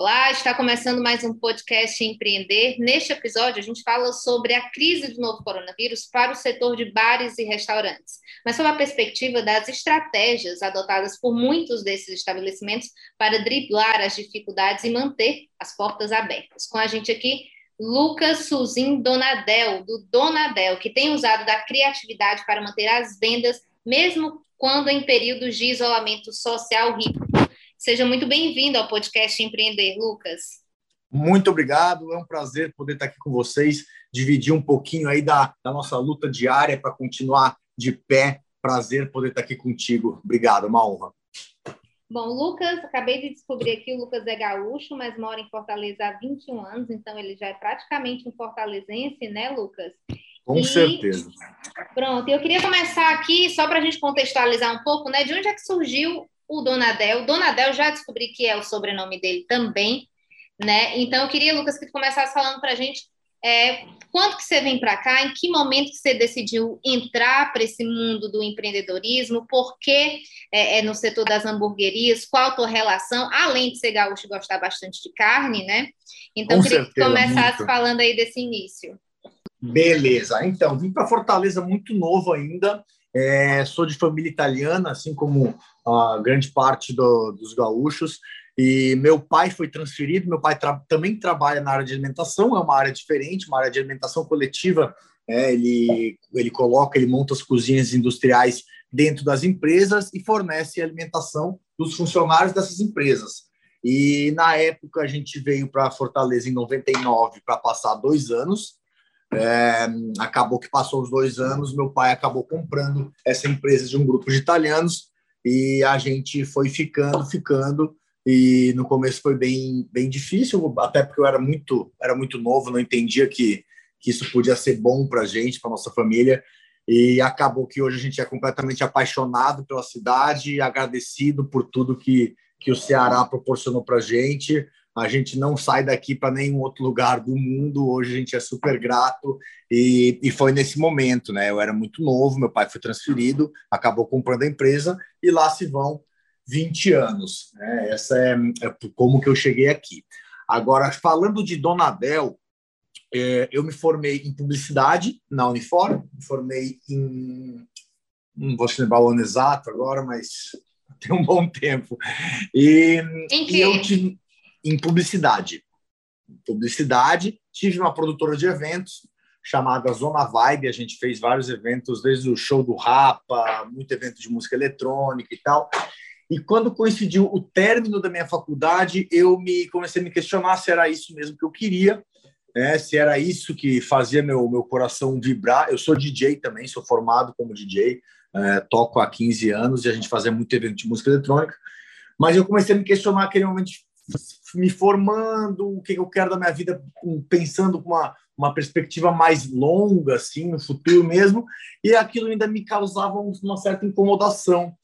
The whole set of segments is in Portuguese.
Olá, está começando mais um podcast Empreender. Neste episódio, a gente fala sobre a crise do novo coronavírus para o setor de bares e restaurantes, mas sob a perspectiva das estratégias adotadas por muitos desses estabelecimentos para driblar as dificuldades e manter as portas abertas. Com a gente aqui, Lucas Suzin Donadel, do Donadel, que tem usado da criatividade para manter as vendas, mesmo quando em períodos de isolamento social rígido. Seja muito bem-vindo ao podcast Empreender, Lucas. Muito obrigado, é um prazer poder estar aqui com vocês, dividir um pouquinho aí da, da nossa luta diária para continuar de pé. Prazer poder estar aqui contigo. Obrigado, uma honra. Bom, Lucas, acabei de descobrir aqui, o Lucas é gaúcho, mas mora em Fortaleza há 21 anos, então ele já é praticamente um fortalezense, né, Lucas? Com e... certeza. Pronto, eu queria começar aqui, só para a gente contextualizar um pouco, né, de onde é que surgiu o Donadel. Donadel já descobri que é o sobrenome dele também, né? Então eu queria, Lucas, que tu começasse falando para a gente é, quando que você vem para cá, em que momento que você decidiu entrar para esse mundo do empreendedorismo, por que é, é, no setor das hamburguerias, qual a tua relação, além de ser gaúcho e gostar bastante de carne, né? Então Com eu queria certeza, que começasse muito. falando aí desse início. Beleza, então, vim para Fortaleza muito novo ainda, é, sou de família italiana, assim como a grande parte do, dos gaúchos. E meu pai foi transferido. Meu pai tra também trabalha na área de alimentação, é uma área diferente, uma área de alimentação coletiva. É, ele, ele coloca, ele monta as cozinhas industriais dentro das empresas e fornece alimentação dos funcionários dessas empresas. E na época a gente veio para Fortaleza em 99 para passar dois anos. É, acabou que passou os dois anos, meu pai acabou comprando essa empresa de um grupo de italianos e a gente foi ficando, ficando e no começo foi bem, bem difícil, até porque eu era muito, era muito novo, não entendia que, que isso podia ser bom para a gente, para nossa família. E acabou que hoje a gente é completamente apaixonado pela cidade, agradecido por tudo que, que o Ceará proporcionou para a gente a gente não sai daqui para nenhum outro lugar do mundo. Hoje a gente é super grato e, e foi nesse momento, né? Eu era muito novo, meu pai foi transferido, acabou comprando a empresa e lá se vão 20 anos. Né? Essa é, é como que eu cheguei aqui. Agora, falando de Donadel, é, eu me formei em publicidade na Unifor, me formei em. Não vou lembrar o ano exato agora, mas tem um bom tempo. E, e eu em publicidade. Publicidade, tive uma produtora de eventos chamada Zona Vibe, a gente fez vários eventos, desde o show do Rapa, muito evento de música eletrônica e tal. E quando coincidiu o término da minha faculdade, eu me comecei a me questionar se era isso mesmo que eu queria, né? se era isso que fazia meu, meu coração vibrar. Eu sou DJ também, sou formado como DJ, é, toco há 15 anos e a gente fazia muito evento de música eletrônica. Mas eu comecei a me questionar aquele momento me formando, o que eu quero da minha vida, pensando com uma, uma perspectiva mais longa, assim, no futuro mesmo, e aquilo ainda me causava uma certa incomodação.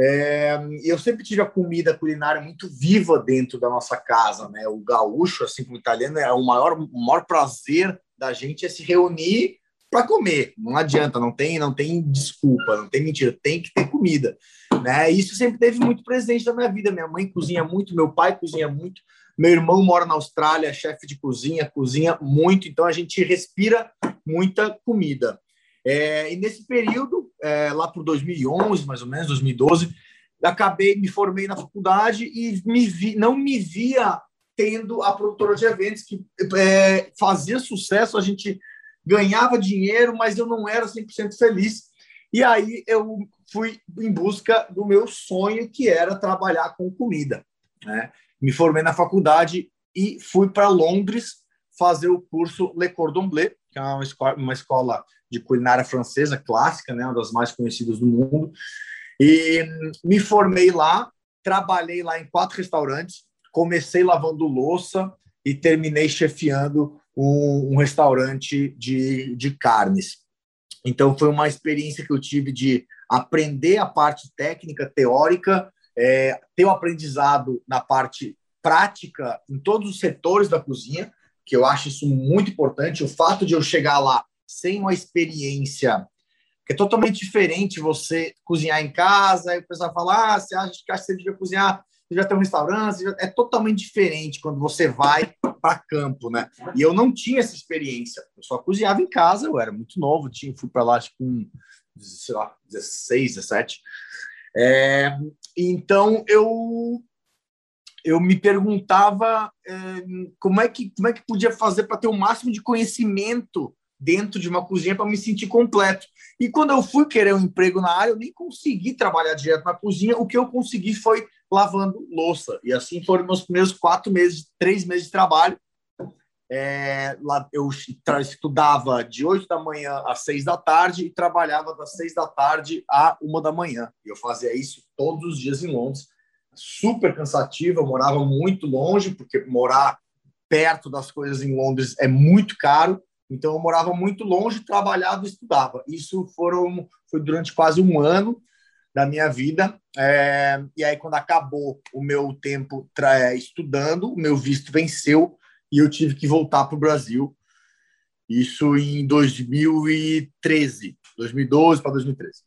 É, eu sempre tive a comida culinária muito viva dentro da nossa casa, né? O gaúcho, assim como o italiano, é o maior, o maior prazer da gente é se reunir para comer. Não adianta, não tem, não tem desculpa, não tem mentira, tem que ter comida. Né? Isso sempre teve muito presente na minha vida. Minha mãe cozinha muito, meu pai cozinha muito, meu irmão mora na Austrália, é chefe de cozinha, cozinha muito, então a gente respira muita comida. É, e nesse período, é, lá por 2011, mais ou menos, 2012, acabei, me formei na faculdade e me vi, não me via tendo a produtora de eventos que é, fazia sucesso, a gente ganhava dinheiro, mas eu não era 100% feliz. E aí eu fui em busca do meu sonho, que era trabalhar com comida. Né? Me formei na faculdade e fui para Londres fazer o curso Le Cordon Bleu, que é uma escola, uma escola de culinária francesa clássica, né? uma das mais conhecidas do mundo. E me formei lá, trabalhei lá em quatro restaurantes, comecei lavando louça e terminei chefiando um, um restaurante de, de carnes. Então, foi uma experiência que eu tive de aprender a parte técnica, teórica, é, ter um aprendizado na parte prática em todos os setores da cozinha, que eu acho isso muito importante. O fato de eu chegar lá sem uma experiência é totalmente diferente você cozinhar em casa, e o pessoal fala, ah, você acha que você devia cozinhar, você já tem um restaurante, é totalmente diferente quando você vai para campo, né? E eu não tinha essa experiência, eu só cozinhava em casa, eu era muito novo, tinha, fui para lá acho, com, sei lá, 16, 17. É, então eu eu me perguntava é, como é que como é que podia fazer para ter o máximo de conhecimento dentro de uma cozinha para me sentir completo. E quando eu fui querer um emprego na área, eu nem consegui trabalhar direto na cozinha. O que eu consegui foi lavando louça. E assim foram meus primeiros quatro meses, três meses de trabalho. É, lá eu estudava de oito da manhã às seis da tarde e trabalhava das seis da tarde à uma da manhã. Eu fazia isso todos os dias em Londres. Super cansativo, eu morava muito longe, porque morar perto das coisas em Londres é muito caro. Então, eu morava muito longe, trabalhava e estudava. Isso foram, foi durante quase um ano da minha vida. É, e aí, quando acabou o meu tempo é, estudando, o meu visto venceu e eu tive que voltar para o Brasil. Isso em 2013, 2012 para 2013.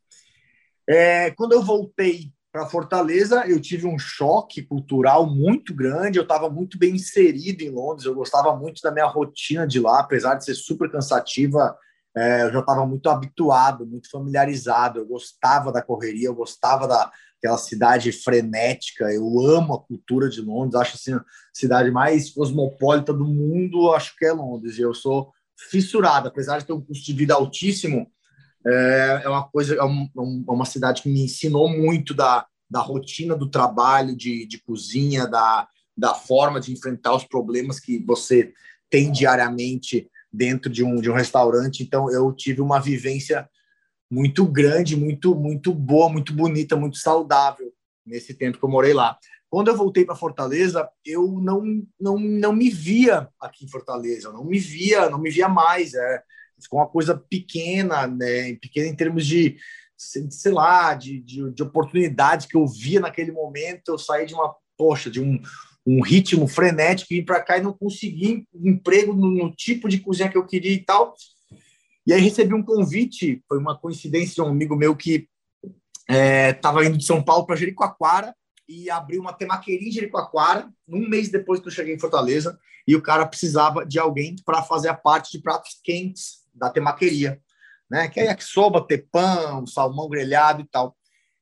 É, quando eu voltei para Fortaleza, eu tive um choque cultural muito grande. Eu estava muito bem inserido em Londres, eu gostava muito da minha rotina de lá, apesar de ser super cansativa. É, eu já estava muito habituado, muito familiarizado. Eu gostava da correria, eu gostava daquela cidade frenética. Eu amo a cultura de Londres, acho assim, a cidade mais cosmopolita do mundo. Acho que é Londres. Eu sou fissurado, apesar de ter um custo de vida altíssimo é, é uma coisa, é, um, é uma cidade que me ensinou muito da, da rotina do trabalho de, de cozinha, da, da forma de enfrentar os problemas que você tem diariamente dentro de um, de um restaurante. Então, eu tive uma vivência muito grande, muito, muito boa, muito bonita, muito saudável nesse tempo que eu morei lá. Quando eu voltei para Fortaleza, eu não, não, não me via aqui em Fortaleza, não me via, não me via mais. É, ficou uma coisa pequena, né? Pequena em termos de, sei lá, de, de, de oportunidades que eu via naquele momento. Eu saí de uma, poxa, de um, um ritmo frenético, vim para cá e não consegui emprego no, no, tipo de cozinha que eu queria e tal. E aí recebi um convite, foi uma coincidência de um amigo meu que estava é, indo de São Paulo para Jericoacoara e abriu uma temaqueria em Jericoacoara, um mês depois que eu cheguei em Fortaleza, e o cara precisava de alguém para fazer a parte de pratos quentes da temaqueria, né? Que é yakisoba, tepã, salmão grelhado e tal.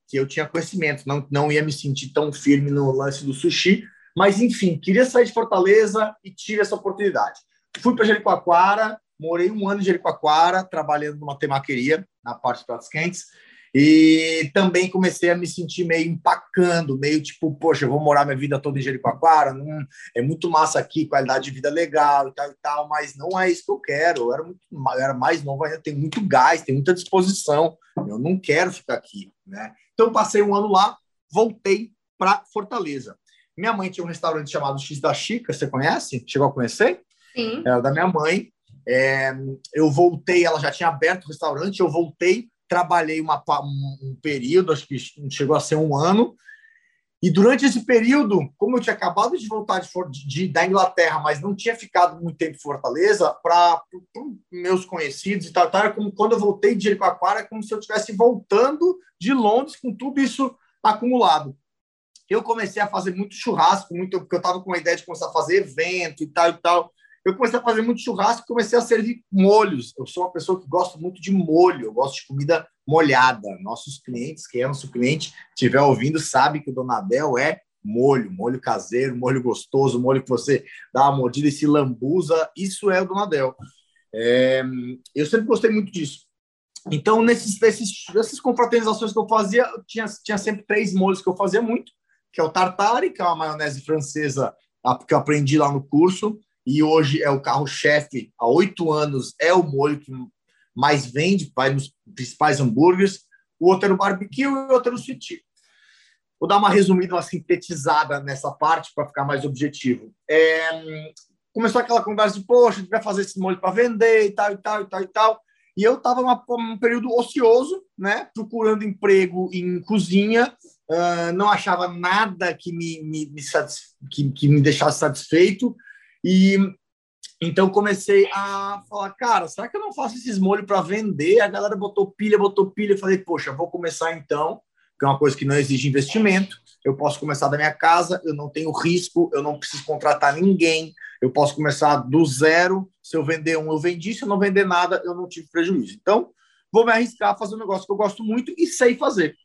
Que eu tinha conhecimento, não, não ia me sentir tão firme no lance do sushi, mas enfim, queria sair de Fortaleza e tive essa oportunidade. Fui para Jericoacoara, morei um ano em Jericoacoara, trabalhando numa temaqueria, na parte de pratos quentes, e também comecei a me sentir meio empacando, meio tipo, poxa, eu vou morar minha vida toda em Jericoacoara, não, é muito massa aqui, qualidade de vida legal e tal e tal, mas não é isso que eu quero. Eu era, muito, eu era mais novo ainda, tenho muito gás, tenho muita disposição, eu não quero ficar aqui, né? Então passei um ano lá, voltei para Fortaleza. Minha mãe tinha um restaurante chamado X da Chica, você conhece? Chegou a conhecer? Sim. Era da minha mãe. É, eu voltei, ela já tinha aberto o restaurante, eu voltei trabalhei uma, um período, acho que chegou a ser um ano, e durante esse período, como eu tinha acabado de voltar de, de, da Inglaterra, mas não tinha ficado muito tempo em Fortaleza, para meus conhecidos e tal, tal, como quando eu voltei de Jericoacoara, é como se eu estivesse voltando de Londres com tudo isso acumulado. Eu comecei a fazer muito churrasco, muito, porque eu estava com a ideia de começar a fazer evento e tal e tal eu comecei a fazer muito churrasco comecei a servir molhos. Eu sou uma pessoa que gosta muito de molho, eu gosto de comida molhada. Nossos clientes, quem é nosso cliente, estiver ouvindo, sabe que o Donadel é molho, molho caseiro, molho gostoso, molho que você dá uma mordida e se lambuza. Isso é o Donadel. É, eu sempre gostei muito disso. Então, nesses, nesses, nessas confraternizações que eu fazia, eu tinha, tinha sempre três molhos que eu fazia muito, que é o tartare, que é uma maionese francesa que eu aprendi lá no curso, e hoje é o carro-chefe, há oito anos, é o molho que mais vende, vai nos principais hambúrgueres. o outro era o barbecue e o outro era o sweet Vou dar uma resumida, uma sintetizada nessa parte para ficar mais objetivo. É, começou aquela conversa de, poxa, vai fazer esse molho para vender e tal, e tal, e tal, e tal. E eu estava num período ocioso, né, procurando emprego em cozinha, uh, não achava nada que me, me, me que, que me deixasse satisfeito. E então comecei a falar, cara, será que eu não faço esses molhos para vender? A galera botou pilha, botou pilha. Eu falei, poxa, vou começar então que é uma coisa que não exige investimento. Eu posso começar da minha casa, eu não tenho risco, eu não preciso contratar ninguém, eu posso começar do zero. Se eu vender um, eu vendi, se eu não vender nada, eu não tive prejuízo. Então, vou me arriscar a fazer um negócio que eu gosto muito e sei fazer.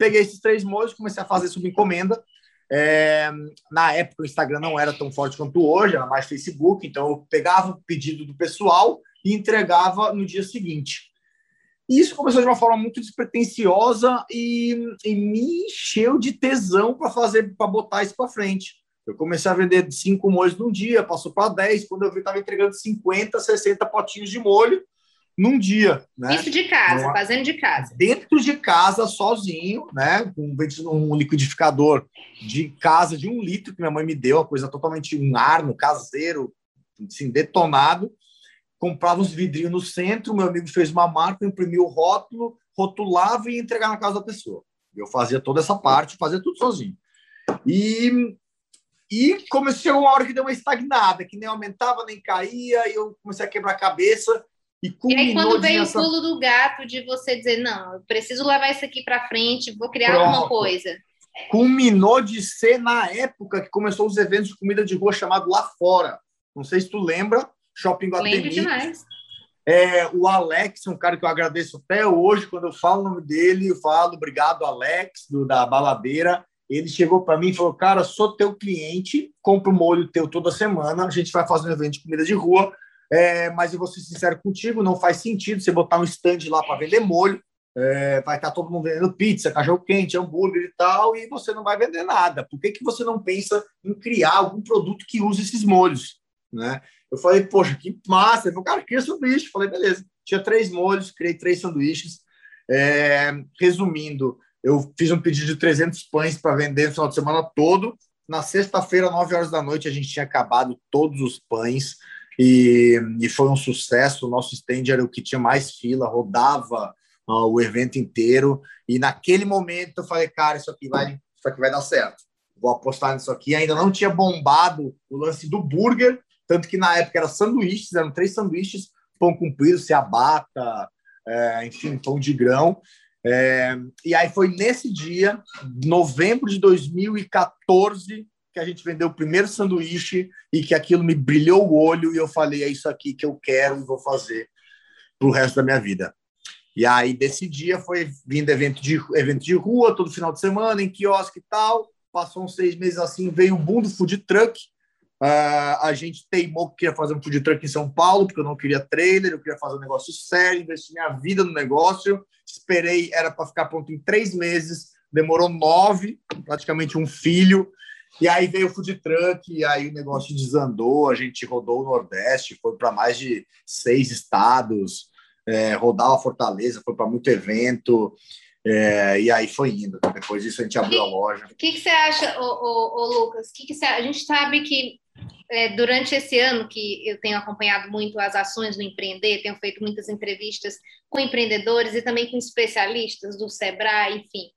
Peguei esses três molhos, comecei a fazer sob encomenda. É, na época, o Instagram não era tão forte quanto hoje, era mais Facebook, então eu pegava o pedido do pessoal e entregava no dia seguinte. E isso começou de uma forma muito despretensiosa e, e me encheu de tesão para fazer, para botar isso para frente. Eu comecei a vender cinco molhos num dia, passou para 10, quando eu vi, estava entregando 50, 60 potinhos de molho num dia. Né? Isso de casa, então, fazendo de casa. Dentro de casa, sozinho, né? Com um liquidificador de casa de um litro que minha mãe me deu, uma coisa totalmente um arno caseiro, assim, detonado comprava os vidrinhos no centro, meu amigo fez uma marca, imprimiu o rótulo, rotulava e ia entregar na casa da pessoa. Eu fazia toda essa parte, fazia tudo sozinho. E, e comecei uma hora que deu uma estagnada, que nem aumentava nem caía, e eu comecei a quebrar a cabeça. E, e aí, quando veio nessa... o pulo do gato de você dizer, não, eu preciso levar isso aqui para frente, vou criar Pronto. alguma coisa. Culminou de ser na época que começou os eventos de comida de rua chamado Lá Fora. Não sei se tu lembra, Shopping Guatemi. Lembro demais. É, o Alex, um cara que eu agradeço até hoje, quando eu falo o nome dele, eu falo obrigado, Alex, do, da baladeira. Ele chegou para mim e falou: Cara, sou teu cliente, compro molho teu toda semana, a gente vai fazer um evento de comida de rua, é, mas eu vou ser sincero contigo: não faz sentido você botar um stand lá para vender molho. É, vai estar todo mundo vendendo pizza, cachorro-quente, hambúrguer e tal, e você não vai vender nada. Por que, que você não pensa em criar algum produto que use esses molhos? Né? Eu falei, poxa, que massa. Ele falou, cara, cria sanduíche. Falei, beleza. Tinha três molhos, criei três sanduíches. É, resumindo, eu fiz um pedido de 300 pães para vender no final de semana todo. Na sexta-feira, 9 horas da noite, a gente tinha acabado todos os pães e, e foi um sucesso. O nosso stand era o que tinha mais fila, rodava uh, o evento inteiro. E naquele momento eu falei, cara, isso aqui vai, isso aqui vai dar certo. Vou apostar nisso aqui. Ainda não tinha bombado o lance do burger, tanto que na época era sanduíches, eram três sanduíches, pão comprido, ciabatta, é, enfim, pão de grão. É, e aí foi nesse dia, novembro de 2014, que a gente vendeu o primeiro sanduíche e que aquilo me brilhou o olho e eu falei, é isso aqui que eu quero e vou fazer para o resto da minha vida. E aí, desse dia, foi vindo evento de, evento de rua, todo final de semana, em quiosque e tal. Passou uns seis meses assim, veio o boom do food truck, Uh, a gente teimou que queria fazer um food truck em São Paulo, porque eu não queria trailer, eu queria fazer um negócio sério, investir minha vida no negócio. Esperei, era para ficar pronto em três meses, demorou nove, praticamente um filho. E aí veio o food truck, e aí o negócio desandou. A gente rodou o Nordeste, foi para mais de seis estados, é, rodava Fortaleza, foi para muito evento. É, e aí foi indo. Depois disso a gente abriu que, a loja. O que, que, você acha, ô, ô, ô Lucas? Que que você, a gente sabe que é, durante esse ano que eu tenho acompanhado muito as ações do empreender, tenho feito muitas entrevistas com empreendedores e também com especialistas do Sebrae, enfim.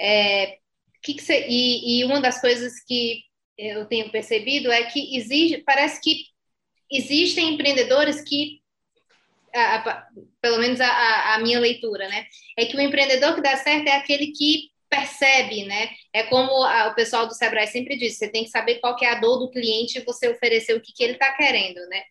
É, que que você, e, e, uma das coisas que eu tenho percebido é que exige, parece que existem empreendedores que a, a, pelo menos a, a, minha leitura, né? É que o empreendedor que dá certo é aquele que percebe, né? É como o pessoal do Sebrae sempre diz, você tem que saber qual é a dor do cliente e você oferecer o que, que ele está querendo, né?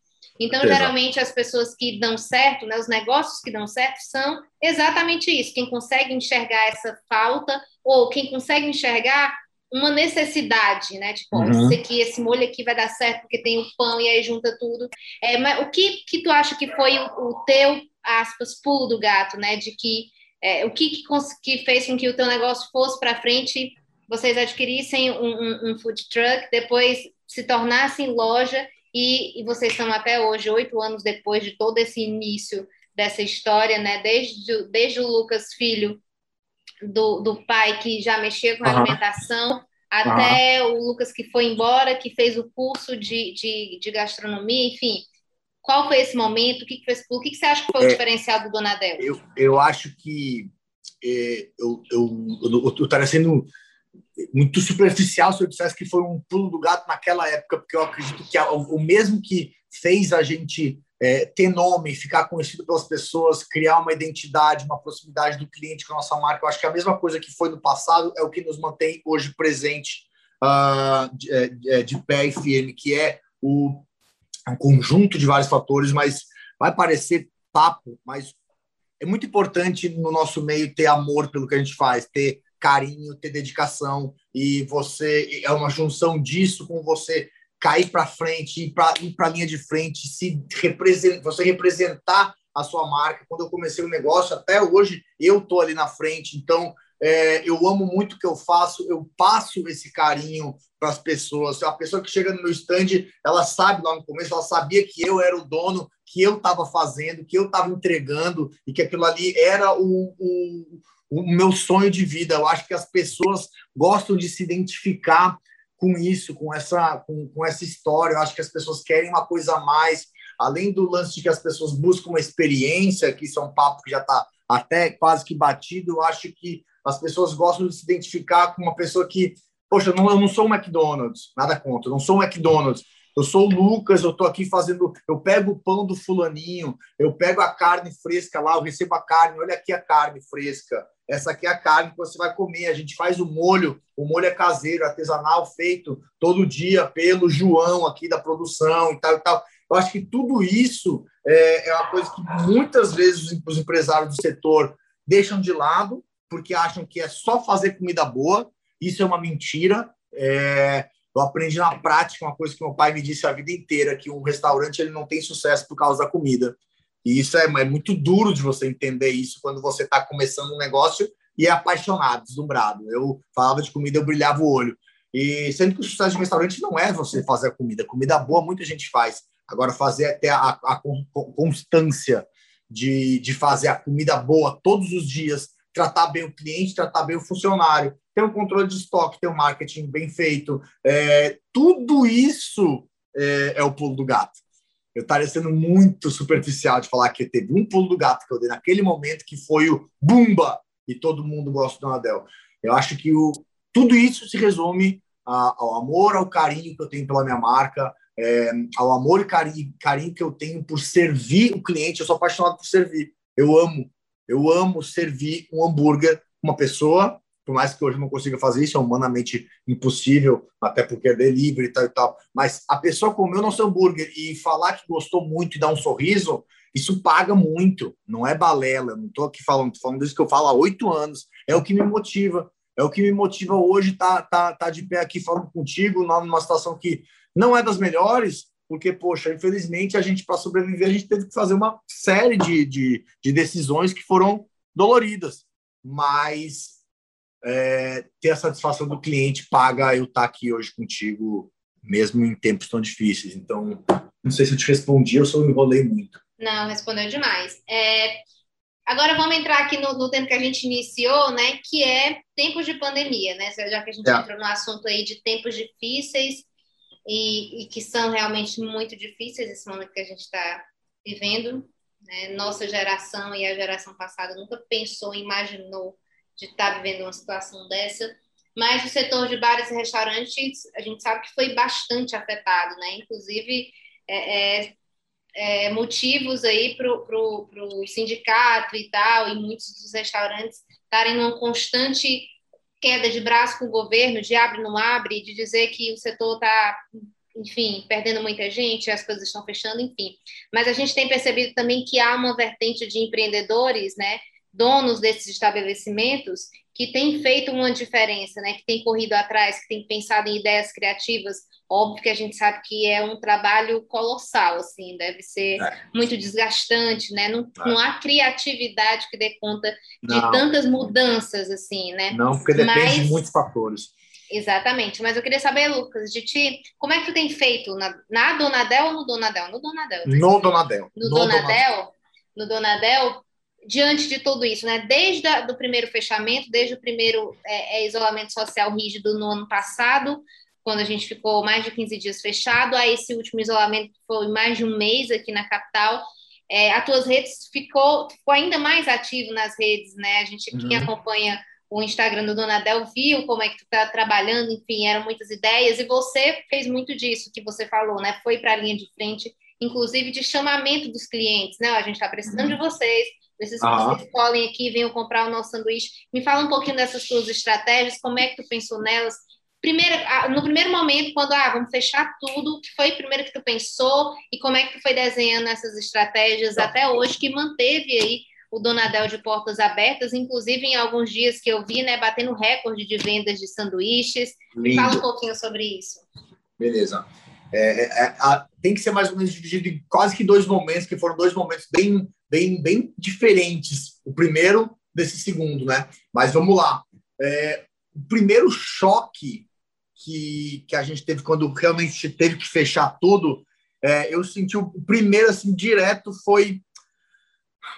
Então, Exato. geralmente, as pessoas que dão certo, né, os negócios que dão certo, são exatamente isso. Quem consegue enxergar essa falta, ou quem consegue enxergar uma necessidade, né? Tipo, uhum. isso aqui, esse molho aqui vai dar certo porque tem o pão e aí junta tudo. É, mas o que que tu acha que foi o, o teu, aspas, pulo do gato, né? De que é, o que, que, que, fez com que o teu negócio fosse para frente, vocês adquirissem um, um, um, food truck, depois se tornassem loja e, e vocês estão até hoje, oito anos depois de todo esse início dessa história, né? Desde, desde o Lucas Filho do, do pai que já mexia com uhum. alimentação, até uhum. o Lucas que foi embora, que fez o curso de, de, de gastronomia, enfim. Qual foi esse momento? O que, que fez O que, que você acha que foi é, o diferencial do Donadel? Eu, eu acho que é, eu, eu, eu, eu sendo muito superficial se eu dissesse que foi um pulo do gato naquela época, porque eu acredito que o mesmo que fez a gente é, ter nome, ficar conhecido pelas pessoas, criar uma identidade, uma proximidade do cliente com a nossa marca, eu acho que a mesma coisa que foi no passado é o que nos mantém hoje presente uh, de, é, é, de pé e firme, que é o um conjunto de vários fatores, mas vai parecer papo, mas é muito importante no nosso meio ter amor pelo que a gente faz, ter carinho, ter dedicação e você é uma junção disso com você cair para frente, ir para ir a linha de frente, se representar, você representar a sua marca. Quando eu comecei o negócio, até hoje eu tô ali na frente, então é, eu amo muito o que eu faço, eu passo esse carinho para as pessoas. A pessoa que chega no meu stand, ela sabe lá no começo, ela sabia que eu era o dono, que eu estava fazendo, que eu estava entregando e que aquilo ali era o, o, o meu sonho de vida. Eu acho que as pessoas gostam de se identificar com isso, com essa, com, com essa história. Eu acho que as pessoas querem uma coisa a mais, além do lance de que as pessoas buscam uma experiência, que isso é um papo que já está até quase que batido. Eu acho que as pessoas gostam de se identificar com uma pessoa que, poxa, não, eu não sou um McDonald's, nada contra, eu não sou um McDonald's. Eu sou o Lucas, eu estou aqui fazendo. Eu pego o pão do fulaninho, eu pego a carne fresca lá, eu recebo a carne, olha aqui a carne fresca. Essa aqui é a carne que você vai comer. A gente faz o molho, o molho é caseiro, artesanal, feito todo dia pelo João aqui da produção e tal e tal. Eu acho que tudo isso é, é uma coisa que muitas vezes os empresários do setor deixam de lado porque acham que é só fazer comida boa. Isso é uma mentira. É, eu aprendi na prática uma coisa que meu pai me disse a vida inteira, que um restaurante ele não tem sucesso por causa da comida. E isso é, é muito duro de você entender isso quando você está começando um negócio e é apaixonado, deslumbrado. Eu falava de comida, eu brilhava o olho. E sendo que o sucesso de restaurante não é você fazer a comida. Comida boa muita gente faz. Agora, fazer até a, a constância de, de fazer a comida boa todos os dias, tratar bem o cliente, tratar bem o funcionário, ter um controle de estoque, ter um marketing bem feito. É, tudo isso é, é, o pulo do gato. Eu estaria sendo muito superficial de falar que teve um pulo do gato que eu dei naquele momento que foi o Bumba e todo mundo gosta do Anadel. Eu acho que o, tudo isso se resume a, ao amor, ao carinho que eu tenho pela minha marca, é, ao amor e carinho, carinho que eu tenho por servir o cliente. Eu sou apaixonado por servir. Eu amo eu amo servir um hambúrguer uma pessoa, por mais que hoje não consiga fazer isso, é humanamente impossível, até porque é delivery e tal e tal. Mas a pessoa comeu nosso hambúrguer e falar que gostou muito e dar um sorriso, isso paga muito, não é balela. Não estou aqui falando, falando isso que eu falo há oito anos. É o que me motiva. É o que me motiva hoje estar tá, tá, tá de pé aqui falando contigo, numa situação que não é das melhores, porque, poxa, infelizmente, a gente, para sobreviver, a gente teve que fazer uma série de, de, de decisões que foram doloridas, mas é, ter a satisfação do cliente paga eu estar tá aqui hoje contigo, mesmo em tempos tão difíceis. Então, não sei se eu te respondi ou se eu me enrolei muito. Não, respondeu demais. É, agora vamos entrar aqui no, no, tempo que a gente iniciou, né? Que é tempos de pandemia, né? Já que a gente é. entrou no assunto aí de tempos difíceis, e, e que são realmente muito difíceis esse momento que a gente está vivendo. Né? Nossa geração e a geração passada nunca pensou, imaginou de estar tá vivendo uma situação dessa. Mas o setor de bares e restaurantes, a gente sabe que foi bastante afetado, né? Inclusive, é, é, é, motivos aí para o sindicato e tal, e muitos dos restaurantes estarem numa constante queda de braço com o governo, de abre não abre, de dizer que o setor está, enfim, perdendo muita gente, as coisas estão fechando, enfim. Mas a gente tem percebido também que há uma vertente de empreendedores, né, donos desses estabelecimentos, que tem feito uma diferença, né, que tem corrido atrás, que tem pensado em ideias criativas Óbvio que a gente sabe que é um trabalho colossal, assim, deve ser é. muito desgastante, né? Não, é. não há criatividade que dê conta de não. tantas mudanças, assim, né? Não, porque depende Mas... de muitos fatores. Exatamente, mas eu queria saber, Lucas, de ti, como é que tu tem feito na, na Donadel ou no Donadel? No Donadel. No Donadel. No, no Donadel, Donadel, no Donadel, diante de tudo isso, né? Desde o primeiro fechamento, desde o primeiro é, é, isolamento social rígido no ano passado, quando a gente ficou mais de 15 dias fechado, a esse último isolamento que foi mais de um mês aqui na capital, é, as tuas redes ficou, ficou ainda mais ativo nas redes, né? A gente, uhum. quem acompanha o Instagram do Donadel viu como é que tu está trabalhando, enfim, eram muitas ideias, e você fez muito disso que você falou, né? Foi para a linha de frente, inclusive de chamamento dos clientes, né? A gente está precisando uhum. de vocês, preciso que vocês colhem aqui, venham comprar o nosso sanduíche. Me fala um pouquinho dessas suas estratégias, como é que tu pensou nelas? Primeiro, no primeiro momento, quando ah, vamos fechar tudo, que foi o primeiro que tu pensou e como é que tu foi desenhando essas estratégias até hoje que manteve aí o Donadel de portas abertas, inclusive em alguns dias que eu vi, né, batendo recorde de vendas de sanduíches. Me fala um pouquinho sobre isso. Beleza. É, é, é, a, tem que ser mais ou menos dividido em quase que dois momentos, que foram dois momentos bem, bem, bem diferentes. O primeiro desse segundo, né? Mas vamos lá. É, o primeiro choque que, que a gente teve quando realmente teve que fechar tudo, é, eu senti o primeiro assim direto foi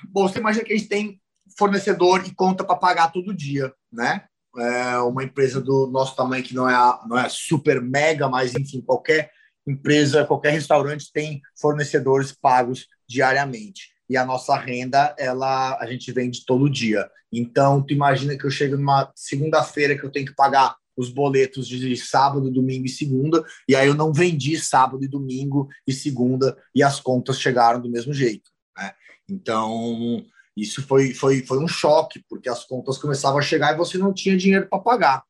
Bom, você imagina que a gente tem fornecedor e conta para pagar todo dia, né? É uma empresa do nosso tamanho que não é, não é super mega, mas enfim, qualquer empresa, qualquer restaurante tem fornecedores pagos diariamente. E a nossa renda, ela a gente vende todo dia. Então, tu imagina que eu chego numa segunda-feira que eu tenho que pagar os boletos de sábado, domingo e segunda, e aí eu não vendi sábado e domingo e segunda, e as contas chegaram do mesmo jeito. Né? Então, isso foi, foi, foi um choque, porque as contas começavam a chegar e você não tinha dinheiro para pagar.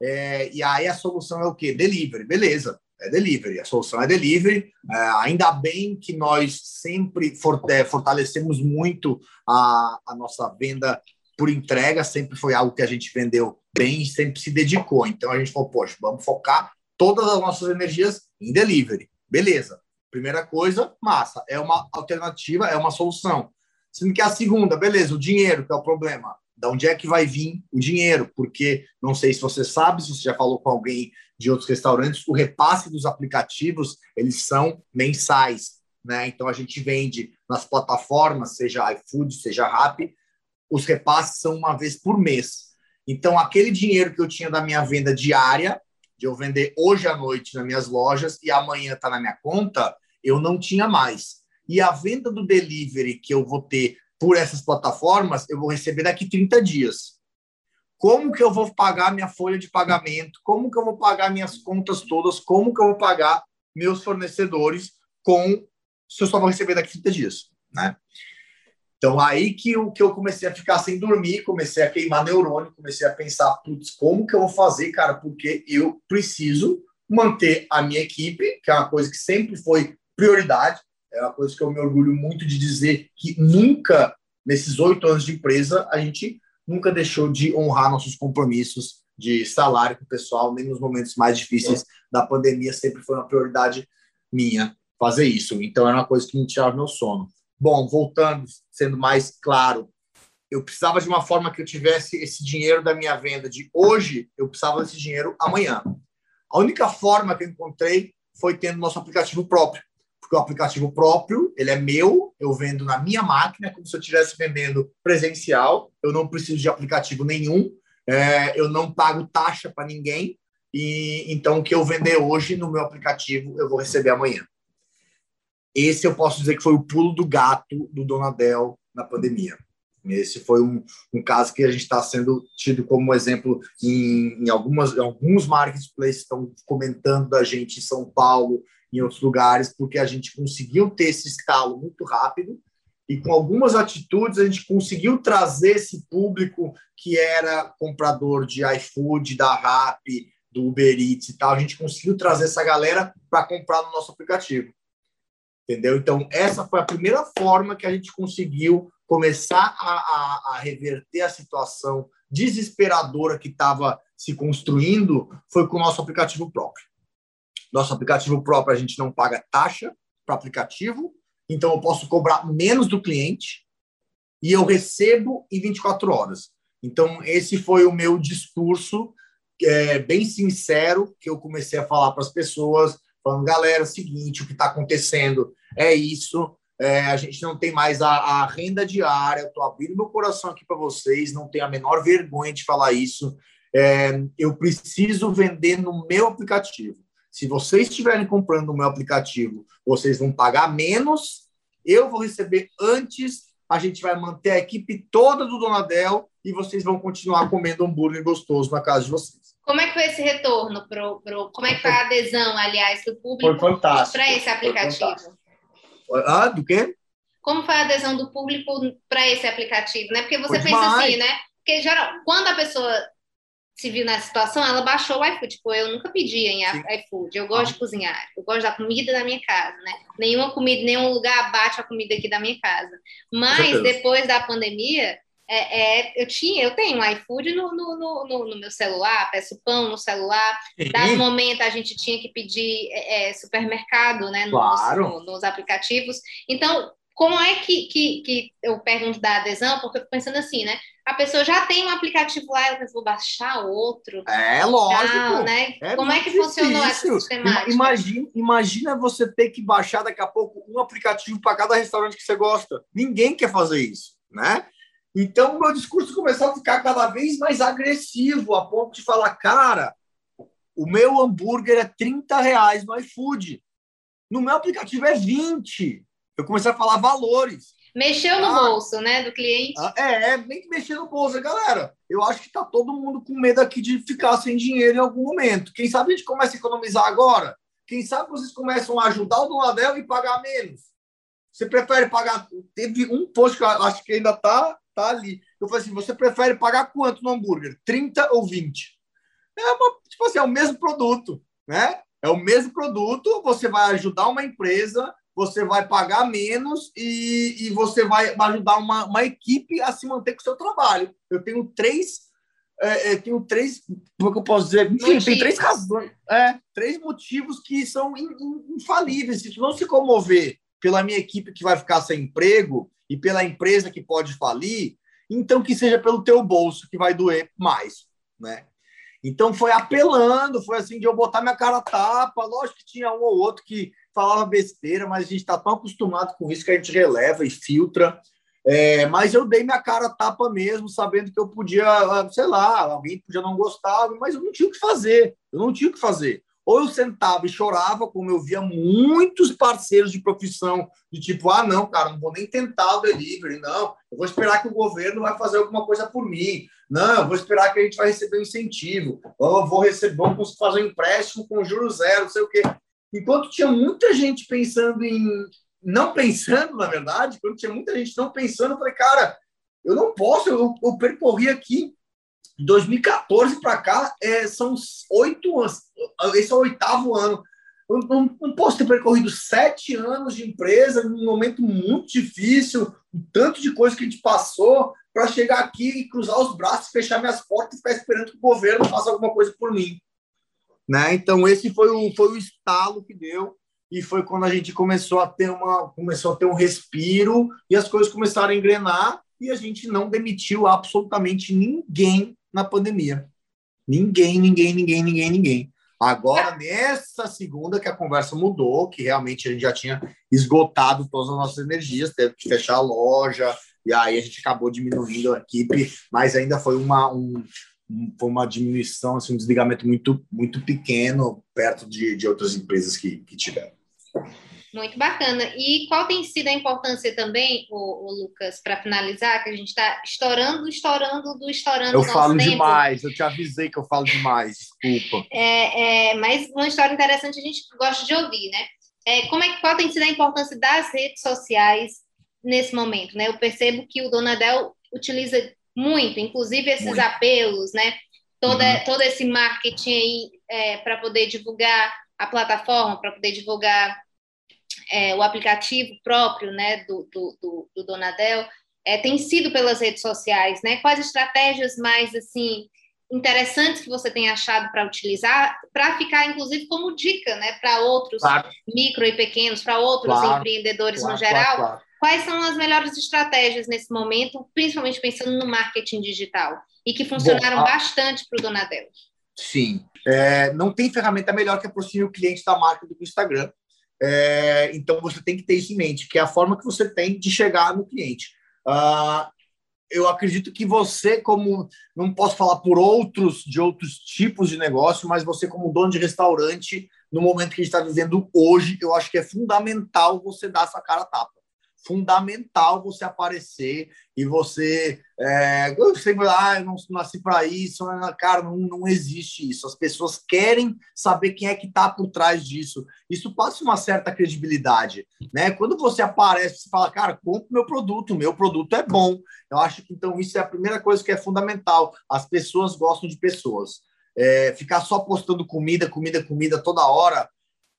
É, e aí a solução é o quê? Delivery, beleza, é delivery, a solução é delivery. É, ainda bem que nós sempre é, fortalecemos muito a, a nossa venda por entrega, sempre foi algo que a gente vendeu bem e sempre se dedicou. Então a gente falou, poxa, vamos focar todas as nossas energias em delivery. Beleza. Primeira coisa, massa, é uma alternativa, é uma solução. Sendo que a segunda, beleza, o dinheiro, que é o problema. Da onde é que vai vir o dinheiro? Porque não sei se você sabe, se você já falou com alguém de outros restaurantes, o repasse dos aplicativos, eles são mensais, né? Então a gente vende nas plataformas, seja iFood, seja Rappi, os repasses são uma vez por mês. Então aquele dinheiro que eu tinha da minha venda diária, de eu vender hoje à noite nas minhas lojas e amanhã está na minha conta, eu não tinha mais. E a venda do delivery que eu vou ter por essas plataformas, eu vou receber daqui 30 dias. Como que eu vou pagar minha folha de pagamento? Como que eu vou pagar minhas contas todas? Como que eu vou pagar meus fornecedores com se eu só vou receber daqui 30 dias, né? Então, aí que eu, que eu comecei a ficar sem dormir, comecei a queimar neurônio, comecei a pensar, putz, como que eu vou fazer, cara? Porque eu preciso manter a minha equipe, que é uma coisa que sempre foi prioridade, é uma coisa que eu me orgulho muito de dizer que nunca, nesses oito anos de empresa, a gente nunca deixou de honrar nossos compromissos de salário com o pessoal, nem nos momentos mais difíceis da pandemia, sempre foi uma prioridade minha fazer isso. Então, era uma coisa que me tirava meu sono. Bom, voltando, sendo mais claro, eu precisava de uma forma que eu tivesse esse dinheiro da minha venda de hoje, eu precisava desse dinheiro amanhã. A única forma que eu encontrei foi tendo nosso aplicativo próprio, porque o aplicativo próprio, ele é meu, eu vendo na minha máquina, como se eu estivesse vendendo presencial, eu não preciso de aplicativo nenhum, é, eu não pago taxa para ninguém, e então o que eu vender hoje no meu aplicativo, eu vou receber amanhã. Esse eu posso dizer que foi o pulo do gato do Donadel na pandemia. Esse foi um, um caso que a gente está sendo tido como exemplo em, em, algumas, alguns marketplaces estão comentando da gente em São Paulo, em outros lugares, porque a gente conseguiu ter esse escalo muito rápido e com algumas atitudes a gente conseguiu trazer esse público que era comprador de iFood, da Rappi, do Uber Eats e tal, a gente conseguiu trazer essa galera para comprar no nosso aplicativo entendeu? Então, essa foi a primeira forma que a gente conseguiu começar a, a, a reverter a situação desesperadora que estava se construindo, foi com o nosso aplicativo próprio. Nosso aplicativo próprio, a gente não paga taxa para aplicativo, então eu posso cobrar menos do cliente e eu recebo em 24 horas. Então, esse foi o meu discurso é, bem sincero que eu comecei a falar para as pessoas falando, galera, é seguinte, o que está acontecendo é isso, é, a gente não tem mais a, a renda diária. Eu estou abrindo meu coração aqui para vocês, não tenho a menor vergonha de falar isso. É, eu preciso vender no meu aplicativo. Se vocês estiverem comprando no meu aplicativo, vocês vão pagar menos, eu vou receber antes, a gente vai manter a equipe toda do Donadel e vocês vão continuar comendo hambúrguer gostoso na casa de vocês. Como é que foi esse retorno? Pro, pro, como é que foi a adesão, aliás, do público para esse aplicativo? Ah, do quê? Como foi a adesão do público para esse aplicativo, né? Porque você foi pensa demais. assim, né? Porque geral, quando a pessoa se viu nessa situação, ela baixou o iFood. Tipo, eu nunca pedi em Sim. iFood. Eu gosto ah. de cozinhar. Eu gosto da comida da minha casa, né? Nenhuma comida, nenhum lugar bate a comida aqui da minha casa. Mas depois da pandemia, é, é, eu tinha, eu tenho iFood no, no, no, no, meu celular, peço pão no celular. Dado momento a gente tinha que pedir é, é supermercado, né? Nos, claro. nos aplicativos. Então, como é que, que, que eu pergunto da adesão? Porque eu fico pensando assim, né? A pessoa já tem um aplicativo lá, eu vou baixar outro. É, lógico. né? É como é que difícil. funcionou essa sistemática? Imagina, imagina você ter que baixar daqui a pouco um aplicativo para cada restaurante que você gosta. Ninguém quer fazer isso, né? Então, o meu discurso começou a ficar cada vez mais agressivo, a ponto de falar, cara, o meu hambúrguer é 30 reais no iFood. No meu aplicativo é 20. Eu comecei a falar valores. Mexeu no ah, bolso, né, do cliente. Ah, é, é, nem que mexer no bolso. Galera, eu acho que tá todo mundo com medo aqui de ficar sem dinheiro em algum momento. Quem sabe a gente começa a economizar agora? Quem sabe vocês começam a ajudar o Donadel e pagar menos? Você prefere pagar... Teve um post que eu acho que ainda tá tá ali. Eu falei assim: você prefere pagar quanto no hambúrguer? 30 ou 20? É uma, tipo assim, é o mesmo produto, né? É o mesmo produto, você vai ajudar uma empresa, você vai pagar menos e, e você vai ajudar uma, uma equipe a se manter com o seu trabalho. Eu tenho três é, é, tenho três, como é que eu posso dizer? Enfim, tem três razões, é, três motivos que são infalíveis. Se tu não se comover pela minha equipe que vai ficar sem emprego, e pela empresa que pode falir, então que seja pelo teu bolso que vai doer mais, né? Então foi apelando, foi assim de eu botar minha cara tapa. Lógico que tinha um ou outro que falava besteira, mas a gente está tão acostumado com isso que a gente releva e filtra. É, mas eu dei minha cara tapa mesmo, sabendo que eu podia, sei lá, alguém podia não gostar, mas eu não tinha o que fazer. Eu não tinha o que fazer. Ou eu sentava e chorava, como eu via muitos parceiros de profissão, de tipo, ah, não, cara, não vou nem tentar o delivery, não, eu vou esperar que o governo vai fazer alguma coisa por mim, não, eu vou esperar que a gente vai receber um incentivo, ou eu vou receber, vamos fazer um empréstimo com juros zero, não sei o quê. Enquanto tinha muita gente pensando em. Não pensando, na verdade, quando tinha muita gente não pensando, eu falei, cara, eu não posso, eu, eu percorri aqui 2014 para cá, é, são oito anos. Esse é o oitavo ano. Eu não, não, posso ter percorrido sete anos de empresa, num momento muito difícil, um tanto de coisa que a gente passou, para chegar aqui e cruzar os braços, fechar minhas portas e ficar esperando que o governo faça alguma coisa por mim. Né? Então, esse foi o, foi o estalo que deu e foi quando a gente começou a ter uma começou a ter um respiro e as coisas começaram a engrenar e a gente não demitiu absolutamente ninguém na pandemia. Ninguém, ninguém, ninguém, ninguém, ninguém. Agora, nessa segunda que a conversa mudou, que realmente a gente já tinha esgotado todas as nossas energias, teve que fechar a loja, e aí a gente acabou diminuindo a equipe, mas ainda foi uma, um, foi uma diminuição, assim, um desligamento muito, muito pequeno, perto de, de outras empresas que, que tiveram. Muito bacana. E qual tem sido a importância também, o, Lucas, para finalizar, que a gente está estourando, estourando, do estourando. Eu falo tempo. demais, eu te avisei que eu falo demais, desculpa. É, é, mas uma história interessante a gente gosta de ouvir, né? É, como é, qual tem sido a importância das redes sociais nesse momento, né? Eu percebo que o Donadel utiliza muito, inclusive esses muito. apelos, né? Toda, uhum. Todo esse marketing aí é, para poder divulgar a plataforma, para poder divulgar é, o aplicativo próprio né, do, do, do, do Donadel é, tem sido pelas redes sociais, né? Quais estratégias mais assim interessantes que você tem achado para utilizar, para ficar inclusive como dica, né, para outros claro. micro e pequenos, para outros claro. empreendedores claro, no geral? Quais são as melhores estratégias nesse momento, principalmente pensando no marketing digital e que funcionaram Bom, a... bastante para o Donadel? Sim, é, não tem ferramenta melhor que aproxime o cliente da marca do que o Instagram. É, então você tem que ter isso em mente, que é a forma que você tem de chegar no cliente. Uh, eu acredito que você, como não posso falar por outros de outros tipos de negócio, mas você como dono de restaurante, no momento que a gente está vivendo hoje, eu acho que é fundamental você dar essa cara tapa fundamental você aparecer e você. É, eu sempre, ah, eu não nasci para isso, cara, não, não existe isso. As pessoas querem saber quem é que está por trás disso. Isso passa uma certa credibilidade, né? Quando você aparece, você fala, cara, compre meu produto, meu produto é bom. Eu acho que então isso é a primeira coisa que é fundamental. As pessoas gostam de pessoas. É, ficar só postando comida, comida, comida toda hora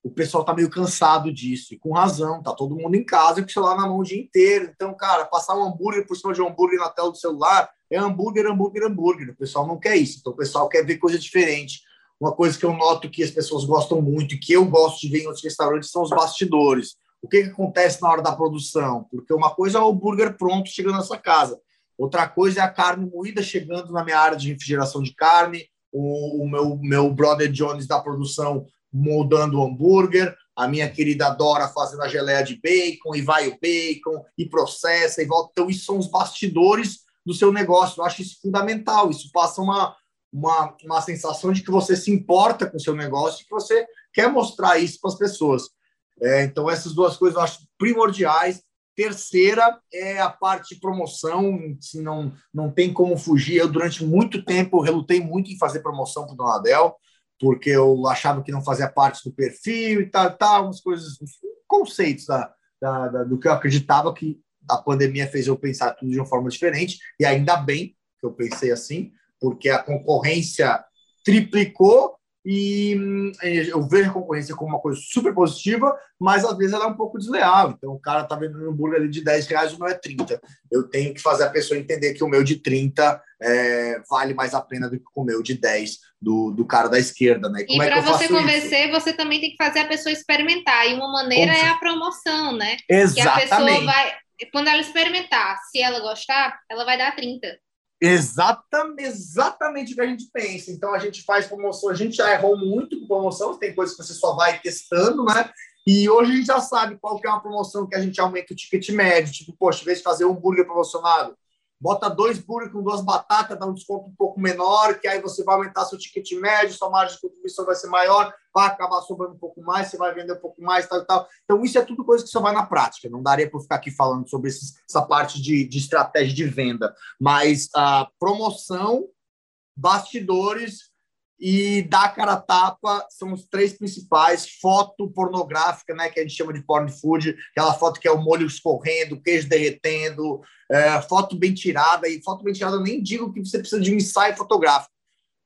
o pessoal tá meio cansado disso, e com razão, tá todo mundo em casa com o celular na mão o dia inteiro. Então, cara, passar um hambúrguer por cima de um hambúrguer na tela do celular é hambúrguer, hambúrguer, hambúrguer. O pessoal não quer isso, então o pessoal quer ver coisa diferente. Uma coisa que eu noto que as pessoas gostam muito e que eu gosto de ver em outros restaurantes são os bastidores. O que, que acontece na hora da produção? Porque uma coisa é o hambúrguer pronto chegando na sua casa, outra coisa é a carne moída chegando na minha área de refrigeração de carne, o, o meu, meu brother Jones da produção moldando o hambúrguer, a minha querida Dora fazendo a geleia de bacon, e vai o bacon, e processa, e volta. Então, isso são os bastidores do seu negócio. Eu acho isso fundamental. Isso passa uma, uma, uma sensação de que você se importa com o seu negócio e que você quer mostrar isso para as pessoas. É, então, essas duas coisas eu acho primordiais. Terceira é a parte de promoção, se não, não tem como fugir. Eu, durante muito tempo, relutei muito em fazer promoção para o Donadel porque eu achava que não fazia parte do perfil e tal, tal umas coisas, conceitos da, da, da, do que eu acreditava que a pandemia fez eu pensar tudo de uma forma diferente, e ainda bem que eu pensei assim, porque a concorrência triplicou e hum, eu vejo a concorrência como uma coisa super positiva, mas às vezes ela é um pouco desleal. Então, o cara tá vendendo um hambúrguer ali de 10 reais, o meu é 30. Eu tenho que fazer a pessoa entender que o meu de 30 é, vale mais a pena do que o meu de 10 do, do cara da esquerda, né? Como e é para você convencer, isso? você também tem que fazer a pessoa experimentar. E uma maneira Como é a promoção, né? Exatamente. Que a pessoa vai, quando ela experimentar, se ela gostar, ela vai dar 30. Exatamente, exatamente o que a gente pensa. Então a gente faz promoção, a gente já errou muito com promoção, tem coisas que você só vai testando, né? E hoje a gente já sabe qual que é uma promoção que a gente aumenta o ticket médio, tipo, poxa, em vez de fazer um hambúrguer promocionado, bota dois burgers com duas batatas, dá um desconto um pouco menor, que aí você vai aumentar seu ticket médio, sua margem de contribuição vai ser maior, vai acabar sobrando um pouco mais, você vai vender um pouco mais, tal e tal. Então, isso é tudo coisa que só vai na prática. Não daria para ficar aqui falando sobre esses, essa parte de, de estratégia de venda, mas a promoção, bastidores e dar cara a tapa são os três principais. Foto pornográfica, né, que a gente chama de porn food, aquela foto que é o molho escorrendo, queijo derretendo, é, foto bem tirada. E foto bem tirada, eu nem digo que você precisa de um ensaio fotográfico.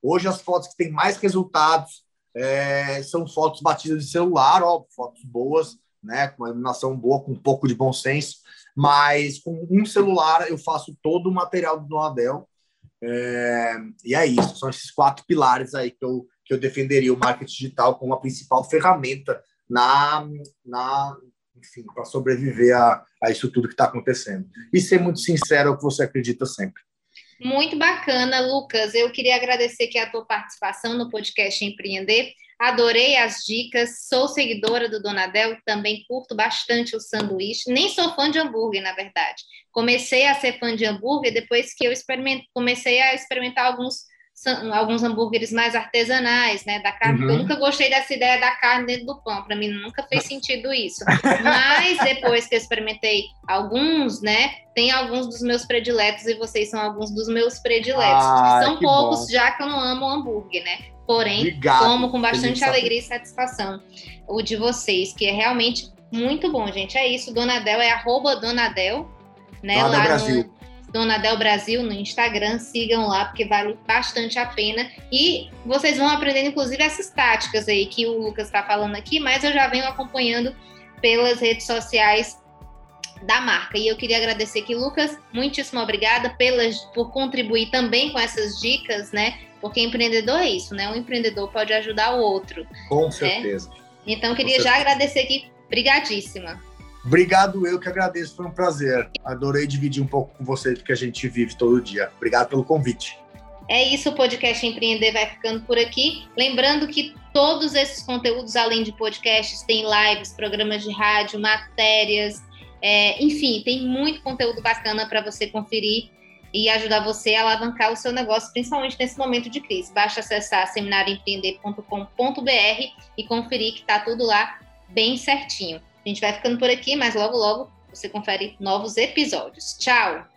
Hoje, as fotos que têm mais resultados é, são fotos batidas de celular, ó, fotos boas, né, com uma iluminação boa, com um pouco de bom senso. Mas com um celular eu faço todo o material do Donadel é, e é isso, são esses quatro pilares aí que eu, que eu defenderia o marketing digital como a principal ferramenta na, na enfim, para sobreviver a, a isso tudo que está acontecendo. E ser muito sincero é o que você acredita sempre. Muito bacana, Lucas. Eu queria agradecer aqui a tua participação no podcast Empreender. Adorei as dicas, sou seguidora do Donadel, também curto bastante o sanduíche. Nem sou fã de hambúrguer, na verdade. Comecei a ser fã de hambúrguer depois que eu comecei a experimentar alguns, alguns hambúrgueres mais artesanais, né? Da carne. Uhum. Eu nunca gostei dessa ideia da carne dentro do pão. Para mim nunca fez sentido isso. Mas depois que eu experimentei alguns, né? Tem alguns dos meus prediletos e vocês são alguns dos meus prediletos. Ah, são poucos, bom. já que eu não amo hambúrguer, né? Porém, Obrigado. como com bastante alegria e satisfação o de vocês, que é realmente muito bom, gente. É isso, Donadel é arroba Donadel, né? Donadel lá Brasil. no Donadel Brasil no Instagram, sigam lá, porque vale bastante a pena. E vocês vão aprendendo, inclusive, essas táticas aí que o Lucas está falando aqui, mas eu já venho acompanhando pelas redes sociais da marca. E eu queria agradecer aqui, Lucas, muitíssimo obrigada pelas, por contribuir também com essas dicas, né? Porque empreendedor é isso, né? Um empreendedor pode ajudar o outro. Com né? certeza. Então, eu queria já agradecer aqui. Brigadíssima. Obrigado, eu que agradeço, foi um prazer. Adorei dividir um pouco com você do que a gente vive todo dia. Obrigado pelo convite. É isso, o podcast Empreender vai ficando por aqui. Lembrando que todos esses conteúdos, além de podcasts, tem lives, programas de rádio, matérias, é, enfim, tem muito conteúdo bacana para você conferir e ajudar você a alavancar o seu negócio, principalmente nesse momento de crise. Basta acessar seminarioempreender.com.br e conferir que está tudo lá bem certinho. A gente vai ficando por aqui, mas logo, logo você confere novos episódios. Tchau!